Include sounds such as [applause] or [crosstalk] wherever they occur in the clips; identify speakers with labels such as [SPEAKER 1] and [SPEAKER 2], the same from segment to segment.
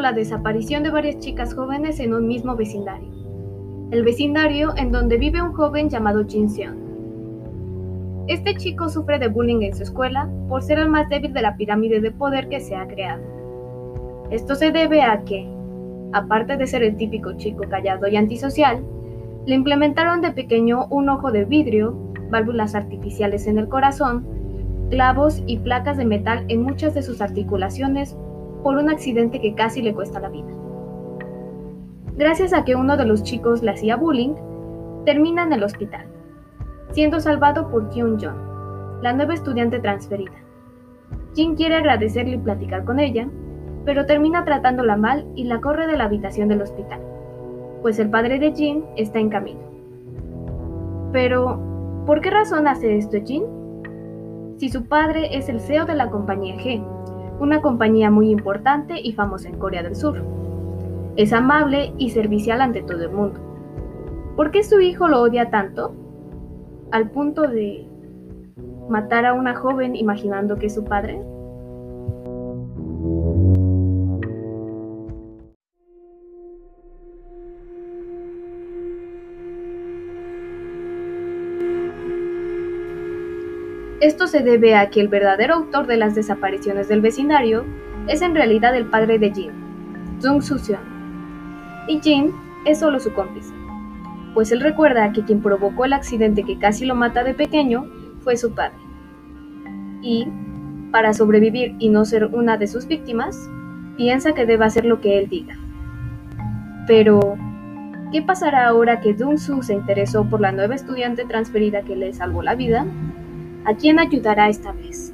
[SPEAKER 1] la desaparición de varias chicas jóvenes en un mismo vecindario. El vecindario en donde vive un joven llamado Jin Seon. Este chico sufre de bullying en su escuela por ser el más débil de la pirámide de poder que se ha creado. Esto se debe a que, aparte de ser el típico chico callado y antisocial, le implementaron de pequeño un ojo de vidrio, válvulas artificiales en el corazón, clavos y placas de metal en muchas de sus articulaciones por un accidente que casi le cuesta la vida. Gracias a que uno de los chicos le hacía bullying, termina en el hospital siendo salvado por Kyun Jong, la nueva estudiante transferida. Jin quiere agradecerle y platicar con ella, pero termina tratándola mal y la corre de la habitación del hospital, pues el padre de Jin está en camino. Pero, ¿por qué razón hace esto Jin? Si su padre es el CEO de la compañía G, una compañía muy importante y famosa en Corea del Sur. Es amable y servicial ante todo el mundo. ¿Por qué su hijo lo odia tanto? al punto de matar a una joven imaginando que es su padre? Esto se debe a que el verdadero autor de las desapariciones del vecindario es en realidad el padre de Jin, Jung Soo-seon, y Jin es solo su cómplice pues él recuerda que quien provocó el accidente que casi lo mata de pequeño fue su padre. Y, para sobrevivir y no ser una de sus víctimas, piensa que debe hacer lo que él diga. Pero, ¿qué pasará ahora que Dong-soo se interesó por la nueva estudiante transferida que le salvó la vida? ¿A quién ayudará esta vez?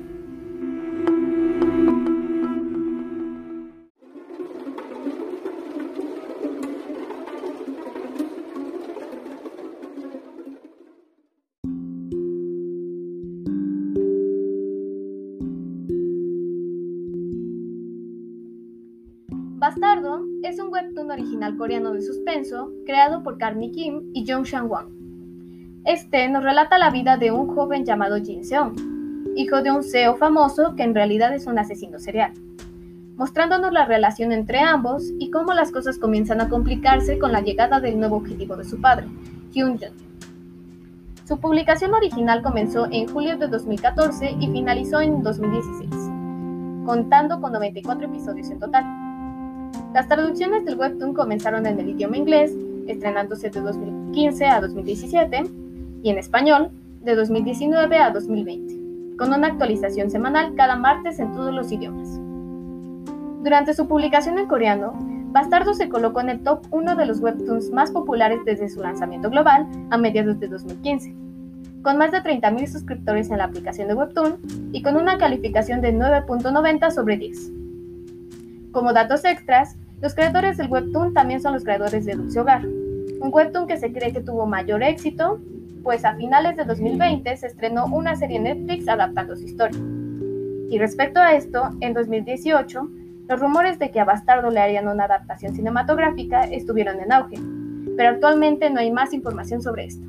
[SPEAKER 1] Bastardo es un webtoon original coreano de suspenso creado por Carney Kim y Jung Shang-won. Este nos relata la vida de un joven llamado Jin Seon, hijo de un CEO famoso que en realidad es un asesino serial, mostrándonos la relación entre ambos y cómo las cosas comienzan a complicarse con la llegada del nuevo objetivo de su padre, Hyun Jun. Su publicación original comenzó en julio de 2014 y finalizó en 2016, contando con 94 episodios en total. Las traducciones del webtoon comenzaron en el idioma inglés, estrenándose de 2015 a 2017, y en español, de 2019 a 2020, con una actualización semanal cada martes en todos los idiomas. Durante su publicación en coreano, Bastardo se colocó en el top 1 de los webtoons más populares desde su lanzamiento global a mediados de 2015, con más de 30.000 suscriptores en la aplicación de Webtoon y con una calificación de 9.90 sobre 10. Como datos extras, los creadores del webtoon también son los creadores de Dulce Hogar, un webtoon que se cree que tuvo mayor éxito, pues a finales de 2020 se estrenó una serie Netflix adaptando su historia. Y respecto a esto, en 2018, los rumores de que a Bastardo le harían una adaptación cinematográfica estuvieron en auge, pero actualmente no hay más información sobre esto.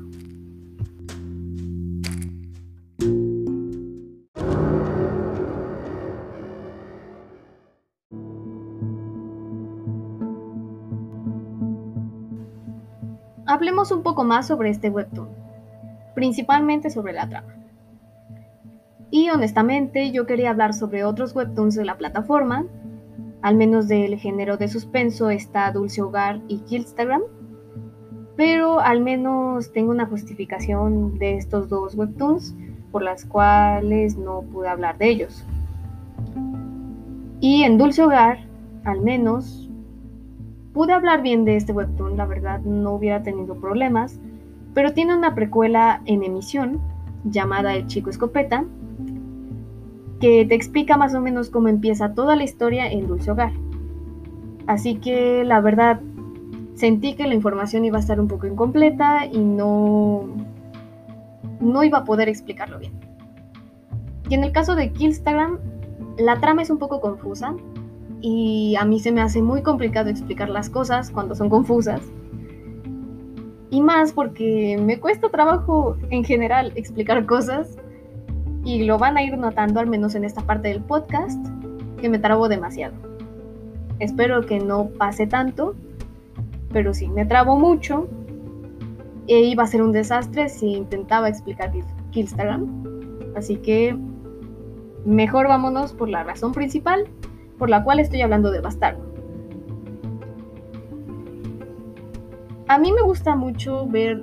[SPEAKER 1] Hablemos un poco más sobre este webtoon, principalmente sobre la trama. Y honestamente yo quería hablar sobre otros webtoons de la plataforma, al menos del género de suspenso está Dulce Hogar y Killstagram, pero al menos tengo una justificación de estos dos webtoons por las cuales no pude hablar de ellos. Y en Dulce Hogar, al menos Pude hablar bien de este webtoon, la verdad no hubiera tenido problemas, pero tiene una precuela en emisión llamada El chico escopeta, que te explica más o menos cómo empieza toda la historia en Dulce Hogar. Así que la verdad sentí que la información iba a estar un poco incompleta y no, no iba a poder explicarlo bien. Y en el caso de Killstagram, la trama es un poco confusa, y a mí se me hace muy complicado explicar las cosas cuando son confusas. Y más porque me cuesta trabajo en general explicar cosas y lo van a ir notando al menos en esta parte del podcast que me trabo demasiado. Espero que no pase tanto, pero sí, me trabo mucho e iba a ser un desastre si intentaba explicar Instagram. Así que mejor vámonos por la razón principal por la cual estoy hablando de Bastardo. A mí me gusta mucho ver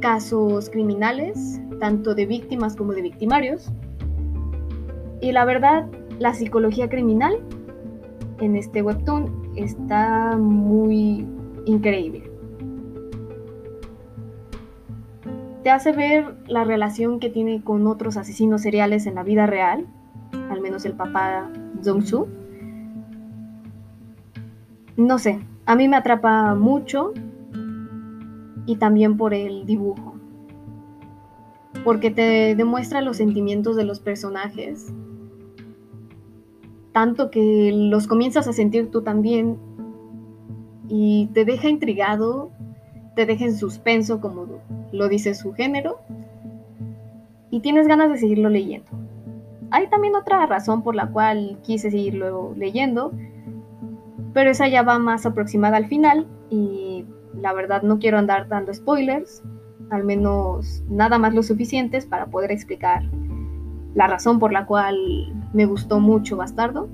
[SPEAKER 1] casos criminales, tanto de víctimas como de victimarios. Y la verdad, la psicología criminal en este webtoon está muy increíble. Te hace ver la relación que tiene con otros asesinos seriales en la vida real, al menos el papá Jong-soo. No sé, a mí me atrapa mucho y también por el dibujo. Porque te demuestra los sentimientos de los personajes. Tanto que los comienzas a sentir tú también. Y te deja intrigado, te deja en suspenso, como lo dice su género. Y tienes ganas de seguirlo leyendo. Hay también otra razón por la cual quise seguirlo leyendo, pero esa ya va más aproximada al final y la verdad no quiero andar dando spoilers, al menos nada más lo suficientes para poder explicar la razón por la cual me gustó mucho Bastardo.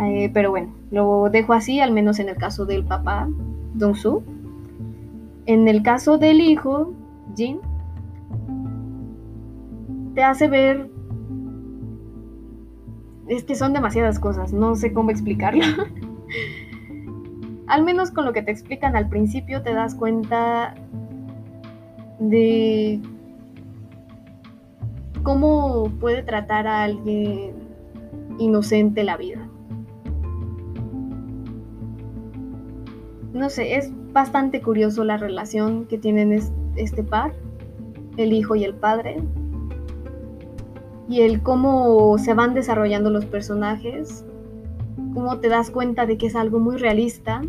[SPEAKER 1] Eh, pero bueno, lo dejo así, al menos en el caso del papá, Dong Su. En el caso del hijo, Jin, te hace ver... Es que son demasiadas cosas, no sé cómo explicarlo. [laughs] al menos con lo que te explican al principio te das cuenta de cómo puede tratar a alguien inocente la vida. No sé, es bastante curioso la relación que tienen este par, el hijo y el padre, y el cómo se van desarrollando los personajes cómo te das cuenta de que es algo muy realista.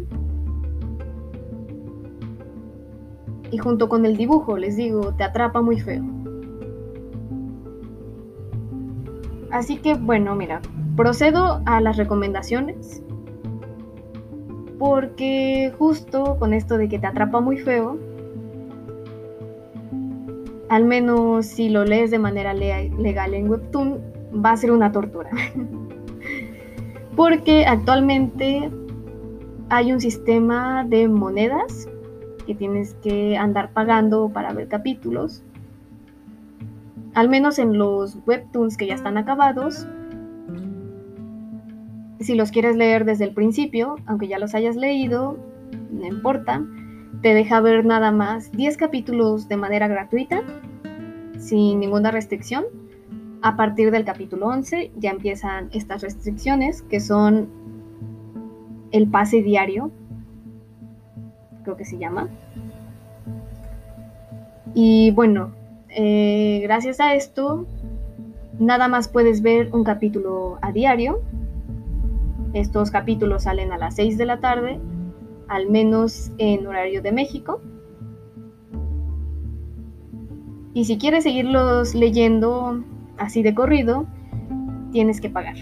[SPEAKER 1] Y junto con el dibujo, les digo, te atrapa muy feo. Así que bueno, mira, procedo a las recomendaciones. Porque justo con esto de que te atrapa muy feo, al menos si lo lees de manera legal en Webtoon, va a ser una tortura. [laughs] porque actualmente hay un sistema de monedas que tienes que andar pagando para ver capítulos. Al menos en los webtoons que ya están acabados. Si los quieres leer desde el principio, aunque ya los hayas leído, no importa. Te deja ver nada más 10 capítulos de manera gratuita, sin ninguna restricción a partir del capítulo 11 ya empiezan estas restricciones que son el pase diario, creo que se llama. Y bueno, eh, gracias a esto, nada más puedes ver un capítulo a diario. Estos capítulos salen a las 6 de la tarde, al menos en horario de México. Y si quieres seguirlos leyendo así de corrido, tienes que pagar.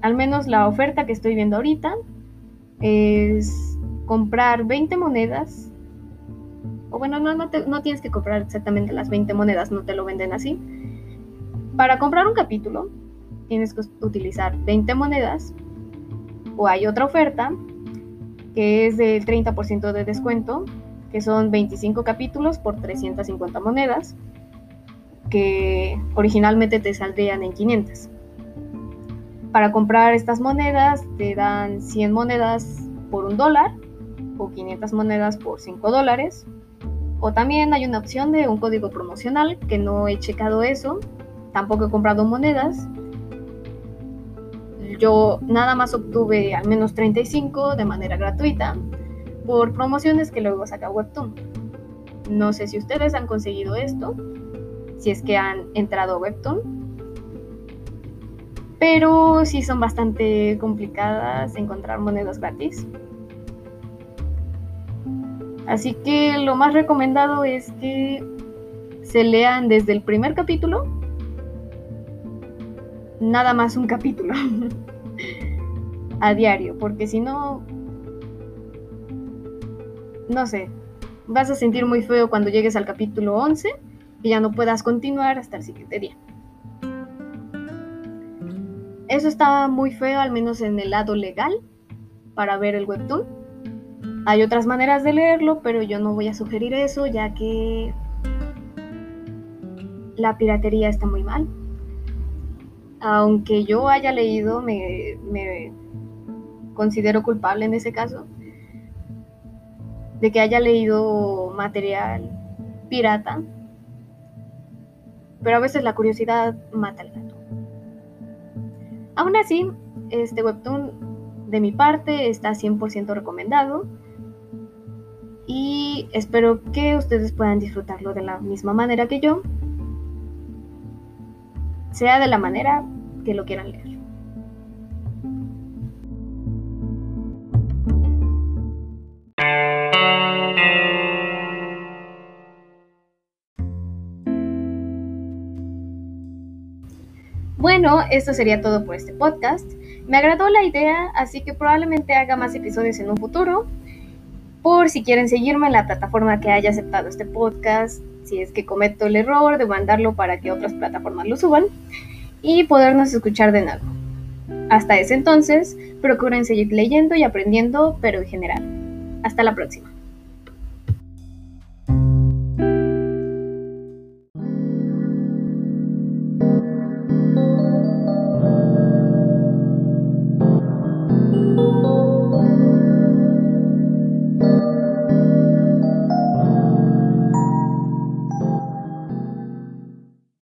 [SPEAKER 1] Al menos la oferta que estoy viendo ahorita es comprar 20 monedas. O bueno, no, no, tienes que comprar exactamente las 20 monedas, no te lo venden así. Para comprar un capítulo, tienes que utilizar 20 monedas. O hay otra oferta que es del 30% de descuento, que son 25 capítulos por 350 monedas que originalmente te saldrían en 500. Para comprar estas monedas te dan 100 monedas por un dólar o 500 monedas por 5 dólares. O también hay una opción de un código promocional que no he checado eso. Tampoco he comprado monedas. Yo nada más obtuve al menos 35 de manera gratuita por promociones que luego saca Webtoon. No sé si ustedes han conseguido esto, si es que han entrado a Webtoon. Pero sí son bastante complicadas encontrar monedas gratis. Así que lo más recomendado es que se lean desde el primer capítulo. Nada más un capítulo. [laughs] a diario, porque si no, no sé, vas a sentir muy feo cuando llegues al capítulo 11 y ya no puedas continuar hasta el siguiente día. Eso está muy feo, al menos en el lado legal, para ver el webtoon. Hay otras maneras de leerlo, pero yo no voy a sugerir eso, ya que la piratería está muy mal. Aunque yo haya leído, me considero culpable en ese caso, de que haya leído material pirata, pero a veces la curiosidad mata al gato. Aún así, este webtoon de mi parte está 100% recomendado y espero que ustedes puedan disfrutarlo de la misma manera que yo, sea de la manera que lo quieran leer. Bueno, esto sería todo por este podcast. Me agradó la idea, así que probablemente haga más episodios en un futuro. Por si quieren seguirme en la plataforma que haya aceptado este podcast, si es que cometo el error de mandarlo para que otras plataformas lo suban y podernos escuchar de nuevo. Hasta ese entonces, procuren seguir leyendo y aprendiendo, pero en general. Hasta la próxima.